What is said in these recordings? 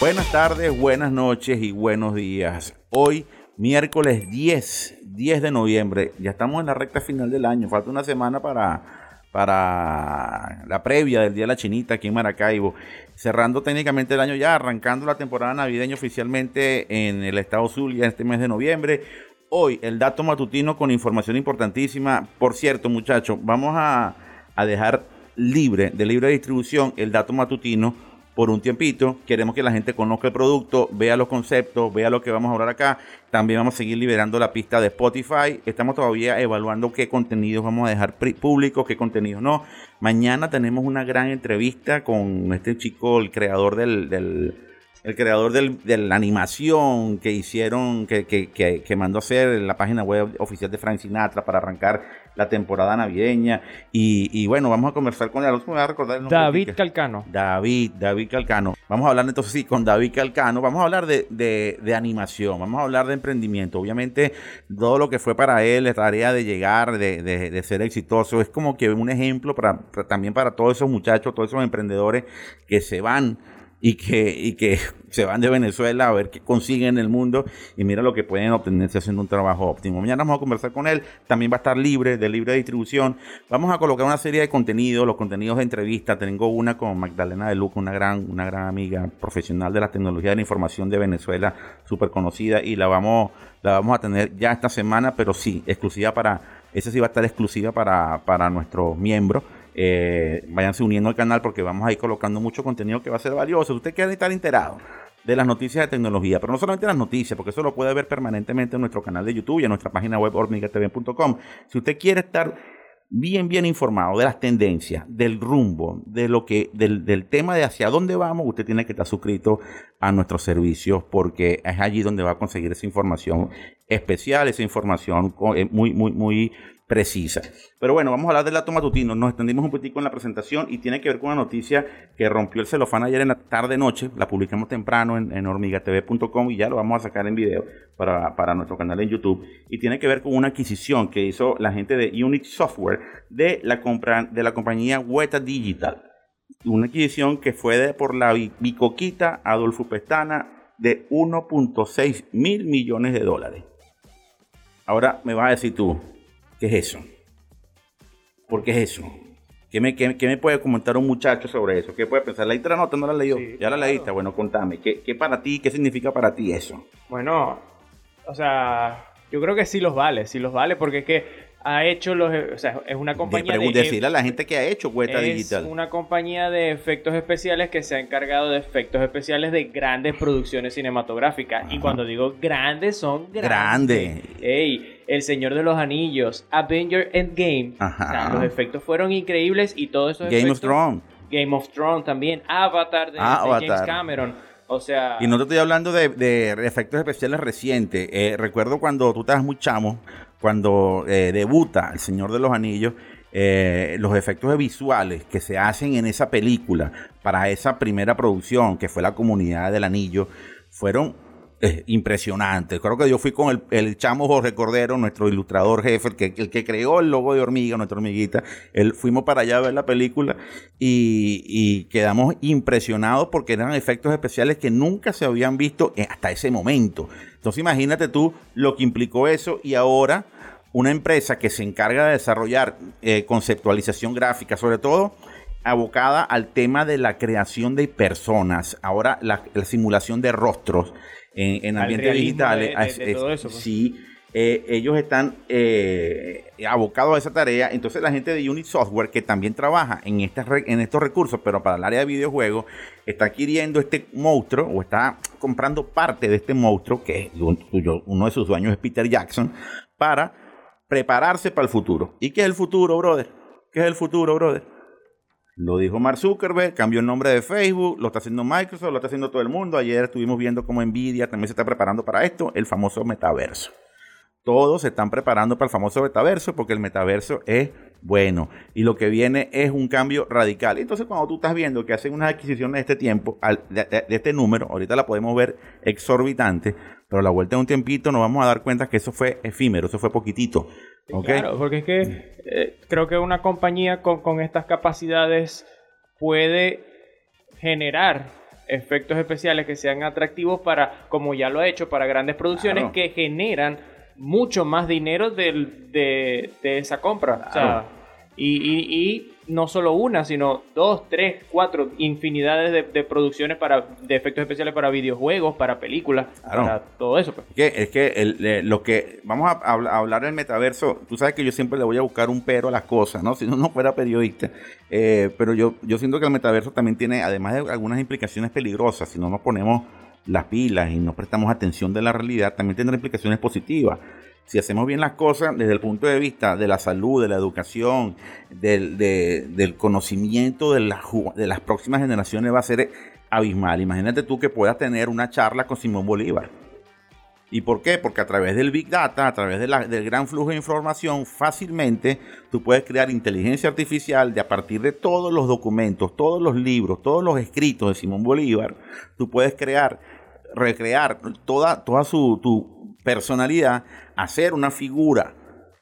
Buenas tardes, buenas noches y buenos días. Hoy, miércoles 10, 10 de noviembre, ya estamos en la recta final del año, falta una semana para, para la previa del Día de la Chinita aquí en Maracaibo, cerrando técnicamente el año ya, arrancando la temporada navideña oficialmente en el estado Zulia este mes de noviembre. Hoy el dato matutino con información importantísima. Por cierto, muchachos, vamos a, a dejar libre, de libre distribución, el dato matutino por un tiempito. Queremos que la gente conozca el producto, vea los conceptos, vea lo que vamos a hablar acá. También vamos a seguir liberando la pista de Spotify. Estamos todavía evaluando qué contenidos vamos a dejar públicos, qué contenidos no. Mañana tenemos una gran entrevista con este chico, el creador del, del el creador de la animación que hicieron, que, que, que, que, mandó hacer en la página web oficial de Frank Sinatra para arrancar la temporada navideña. Y, y bueno, vamos a conversar con él. a recordar David Calcano. David, David Calcano. Vamos a hablar entonces sí con David Calcano. Vamos a hablar de, de, de, animación, vamos a hablar de emprendimiento. Obviamente, todo lo que fue para él, la tarea de llegar, de, de ser exitoso, es como que un ejemplo para, también para todos esos muchachos, todos esos emprendedores que se van y que, y que se van de Venezuela a ver qué consiguen en el mundo y mira lo que pueden obtenerse haciendo un trabajo óptimo. Mañana vamos a conversar con él, también va a estar libre, de libre distribución. Vamos a colocar una serie de contenidos, los contenidos de entrevista. Tengo una con Magdalena de Luca, una gran, una gran amiga profesional de la tecnología de la información de Venezuela, súper conocida, y la vamos, la vamos a tener ya esta semana, pero sí, exclusiva para, esa sí va a estar exclusiva para, para nuestros miembros eh, váyanse uniendo al canal porque vamos a ir colocando mucho contenido que va a ser valioso. Usted quiere estar enterado de las noticias de tecnología, pero no solamente las noticias, porque eso lo puede ver permanentemente en nuestro canal de YouTube y en nuestra página web hormigatv.com. Si usted quiere estar bien, bien informado de las tendencias, del rumbo, de lo que, del, del, tema de hacia dónde vamos, usted tiene que estar suscrito a nuestros servicios porque es allí donde va a conseguir esa información especial, esa información eh, muy, muy, muy precisa. Pero bueno, vamos a hablar del dato matutino. Nos extendimos un poquito en la presentación y tiene que ver con una noticia que rompió el celofán ayer en la tarde-noche. La publicamos temprano en, en hormigatv.com y ya lo vamos a sacar en video para, para, nuestro canal en YouTube. Y tiene que ver con una adquisición que hizo la gente de Unit Software de la, compra, de la compañía Weta Digital. Una adquisición que fue de, por la bicoquita Adolfo Pestana de 1.6 mil millones de dólares. Ahora me vas a decir tú, ¿Qué es eso? ¿Por qué es eso? ¿Qué me, qué, me, puede comentar un muchacho sobre eso? ¿Qué puede pensar? ¿Leíste la nota? ¿No la leyó? ¿Ya la leíste? Bueno, contame. ¿Qué, ¿Qué para ti, qué significa para ti eso? Bueno, o sea, yo creo que sí los vale, sí los vale, porque es que ha hecho los. O sea, es una compañía. De, decirle a la gente que ha hecho Hueta Digital. Es una compañía de efectos especiales que se ha encargado de efectos especiales de grandes producciones cinematográficas. Y cuando digo grandes, son grandes. Ey, El Señor de los Anillos, Avenger Endgame. Ajá. O sea, los efectos fueron increíbles y todo eso. Game of Thrones. Game of Thrones también. Avatar de, James Cameron. O sea. Y no te estoy hablando de, efectos especiales recientes. Eh, recuerdo cuando tú estabas muy chamo, cuando eh, debuta El Señor de los Anillos, eh, los efectos visuales que se hacen en esa película para esa primera producción, que fue la comunidad del anillo, fueron eh, impresionantes. Creo que yo fui con el, chamo Jorge Cordero, nuestro ilustrador jefe, el que, el que creó el logo de hormiga, nuestra hormiguita. Él, fuimos para allá a ver la película y, y quedamos impresionados porque eran efectos especiales que nunca se habían visto hasta ese momento. Entonces imagínate tú lo que implicó eso y ahora una empresa que se encarga de desarrollar eh, conceptualización gráfica, sobre todo abocada al tema de la creación de personas, ahora la, simulación de rostros en, ambientes digitales. Pues. Sí, eh, ellos están eh, abocados a esa tarea. Entonces la gente de Unit Software, que también trabaja en, estas, en estos recursos, pero para el área de videojuegos, está adquiriendo este monstruo o está comprando parte de este monstruo, que uno de sus dueños es Peter Jackson, para prepararse para el futuro. ¿Y qué es el futuro, brother? ¿Qué es el futuro, brother? Lo dijo Mark Zuckerberg, cambió el nombre de Facebook, lo está haciendo Microsoft, lo está haciendo todo el mundo. Ayer estuvimos viendo cómo Nvidia también se está preparando para esto, el famoso metaverso todos se están preparando para el famoso metaverso porque el metaverso es bueno y lo que viene es un cambio radical. Entonces cuando tú estás viendo que hacen unas adquisiciones de este tiempo, de, este número, ahorita la podemos ver exorbitante, pero a la vuelta de un tiempito nos vamos a dar cuenta que eso fue efímero, eso fue poquitito. Claro, porque es que eh, creo que una compañía con, con estas capacidades puede generar efectos especiales que sean atractivos para, como ya lo ha hecho, para grandes producciones que generan mucho más dinero de, esa compra. O sea, y, no solo una, sino dos, tres, cuatro, infinidades de, producciones para, de efectos especiales para videojuegos, para películas, para todo eso. Pues. Es que, lo que vamos a, hablar del metaverso, tú sabes que yo siempre le voy a buscar un pero a las cosas, ¿no? Si no, no fuera periodista. Eh, pero yo, yo siento que el metaverso también tiene, además de algunas implicaciones peligrosas, si no nos ponemos las pilas y no prestamos atención de la realidad, también tendrá implicaciones positivas si hacemos bien las cosas desde el punto de vista de la salud, de la educación, del, conocimiento de, las próximas generaciones va a ser abismal. Imagínate tú que puedas tener una charla con Simón Bolívar. ¿Y por qué? Porque a través del Big Data, a través del gran flujo de información, fácilmente tú puedes crear inteligencia artificial de a partir de todos los documentos, todos los libros, todos los escritos de Simón Bolívar, tú puedes crear, recrear toda, toda su, tu personalidad hacer una figura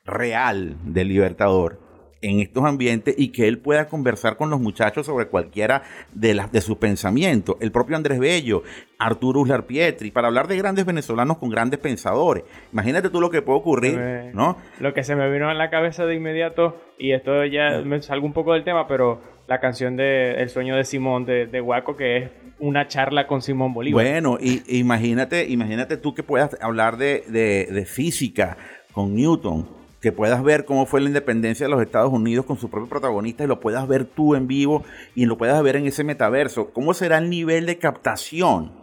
real del libertador en estos ambientes y que él pueda conversar con los muchachos sobre cualquiera de las de sus pensamientos. El propio Andrés Bello, Arturo Uslar Pietri, para hablar de grandes venezolanos con grandes pensadores. Imagínate tú lo que puede ocurrir, ¿no? Lo que se me vino en la cabeza de inmediato, y esto ya me salgo un poco del tema, pero la canción de El sueño de Simón de, de Guaco, que es una charla con Simón Bolívar. Bueno, y, imagínate, imagínate tú que puedas hablar de, física con Newton, que puedas ver cómo fue la independencia de los Estados Unidos con su propio protagonista y lo puedas ver tú en vivo y lo puedas ver en ese metaverso. ¿Cómo será el nivel de captación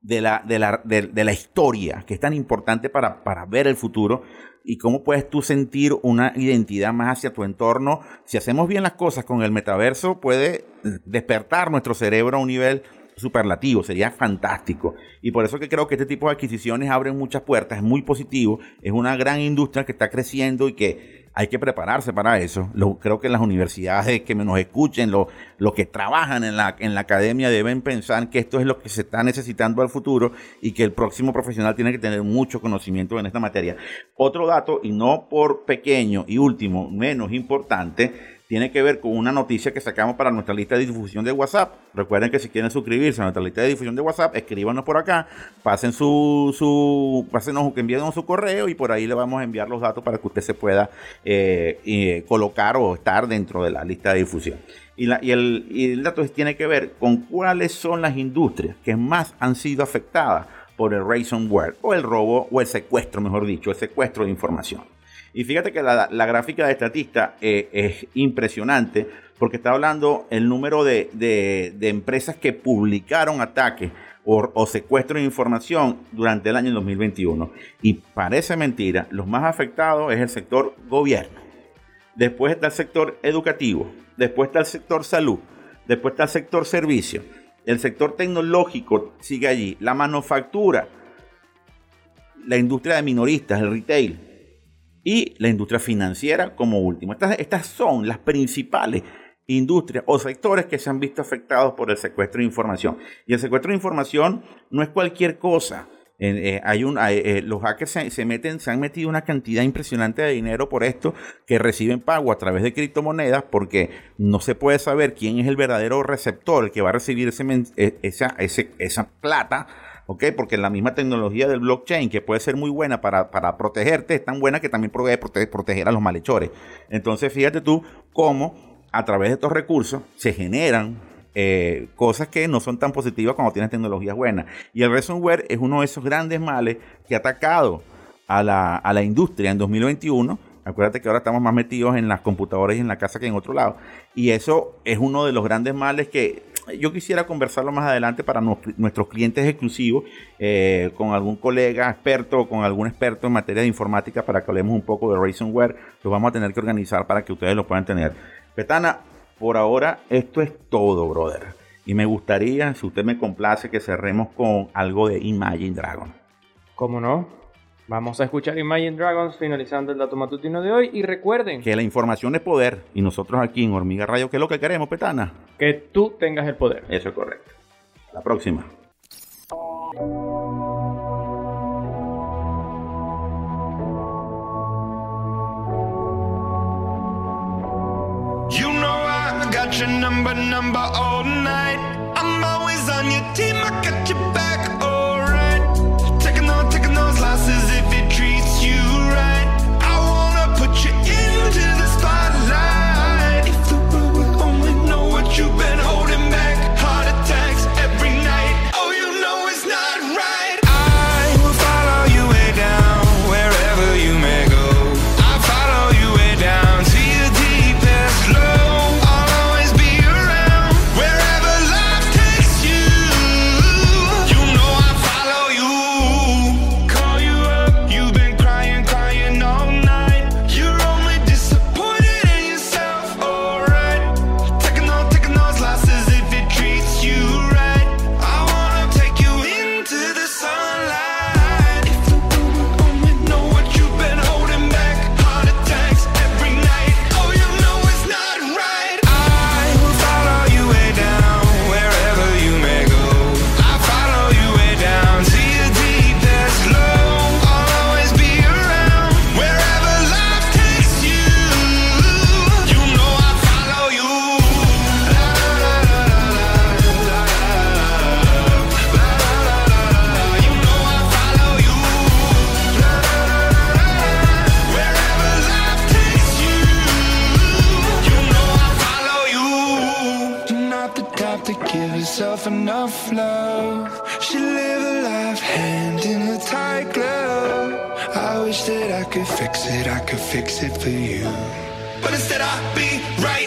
de la, de la, de, la historia, que es tan importante para, para ver el futuro? y cómo puedes tú sentir una identidad más hacia tu entorno. Si hacemos bien las cosas con el metaverso, puede despertar nuestro cerebro a un nivel superlativo, sería fantástico. Y por eso que creo que este tipo de adquisiciones abren muchas puertas, es muy positivo, es una gran industria que está creciendo y que hay que prepararse para eso. Lo, creo que las universidades que nos escuchen, los lo que trabajan en la, en la academia deben pensar que esto es lo que se está necesitando al futuro y que el próximo profesional tiene que tener mucho conocimiento en esta materia. Otro dato, y no por pequeño y último, menos importante, tiene que ver con una noticia que sacamos para nuestra lista de difusión de WhatsApp. Recuerden que si quieren suscribirse a nuestra lista de difusión de WhatsApp, escríbanos por acá, pasen su, su pásenos, envíenos su correo y por ahí le vamos a enviar los datos para que usted se pueda eh, eh, colocar o estar dentro de la lista de difusión. Y, el, y el dato tiene que ver con cuáles son las industrias que más han sido afectadas por el ransomware o el robo o el secuestro, mejor dicho, el secuestro de información. Y fíjate que la, gráfica de estatista eh, es impresionante porque está hablando el número de, empresas que publicaron ataques o, secuestro de información durante el año 2021. Y parece mentira, los más afectados es el sector gobierno. Después está el sector educativo. Después está el sector salud. Después está el sector servicio. El sector tecnológico sigue allí. La manufactura. La industria de minoristas, el retail y la industria financiera como último. Estas, estas son las principales industrias o sectores que se han visto afectados por el secuestro de información. Y el secuestro de información no es cualquier cosa. Eh, hay un, eh, los hackers se, meten, se han metido una cantidad impresionante de dinero por esto que reciben pago a través de criptomonedas porque no se puede saber quién es el verdadero receptor, el que va a recibir ese, eh, esa, esa plata ¿ok? Porque la misma tecnología del blockchain, que puede ser muy buena para, protegerte, es tan buena que también puede proteger, a los malhechores. Entonces, fíjate tú cómo a través de estos recursos se generan eh, cosas que no son tan positivas cuando tienes tecnologías buenas. Y el ransomware es uno de esos grandes males que ha atacado a la, a la industria en 2021 Acuérdate que ahora estamos más metidos en las computadoras y en la casa que en otro lado. Y eso es uno de los grandes males que yo quisiera conversarlo más adelante para nuestros clientes exclusivos, eh, con algún colega experto o con algún experto en materia de informática para que hablemos un poco de ransomware. Lo vamos a tener que organizar para que ustedes lo puedan tener. Petana, por ahora esto es todo, brother. Y me gustaría, si usted me complace, que cerremos con algo de Imagine Dragon. ¿Cómo no? Vamos a escuchar Imagine Dragons finalizando el dato matutino de hoy y recuerden que la información es poder y nosotros aquí en Hormiga Radio, ¿qué es lo que queremos, Petana? Que tú tengas el poder. Eso es correcto. La próxima. You know I got your number, number all night. I'm always glasses if tight glove. I wish that I could fix it, I could fix it for you. But instead, I'd be right.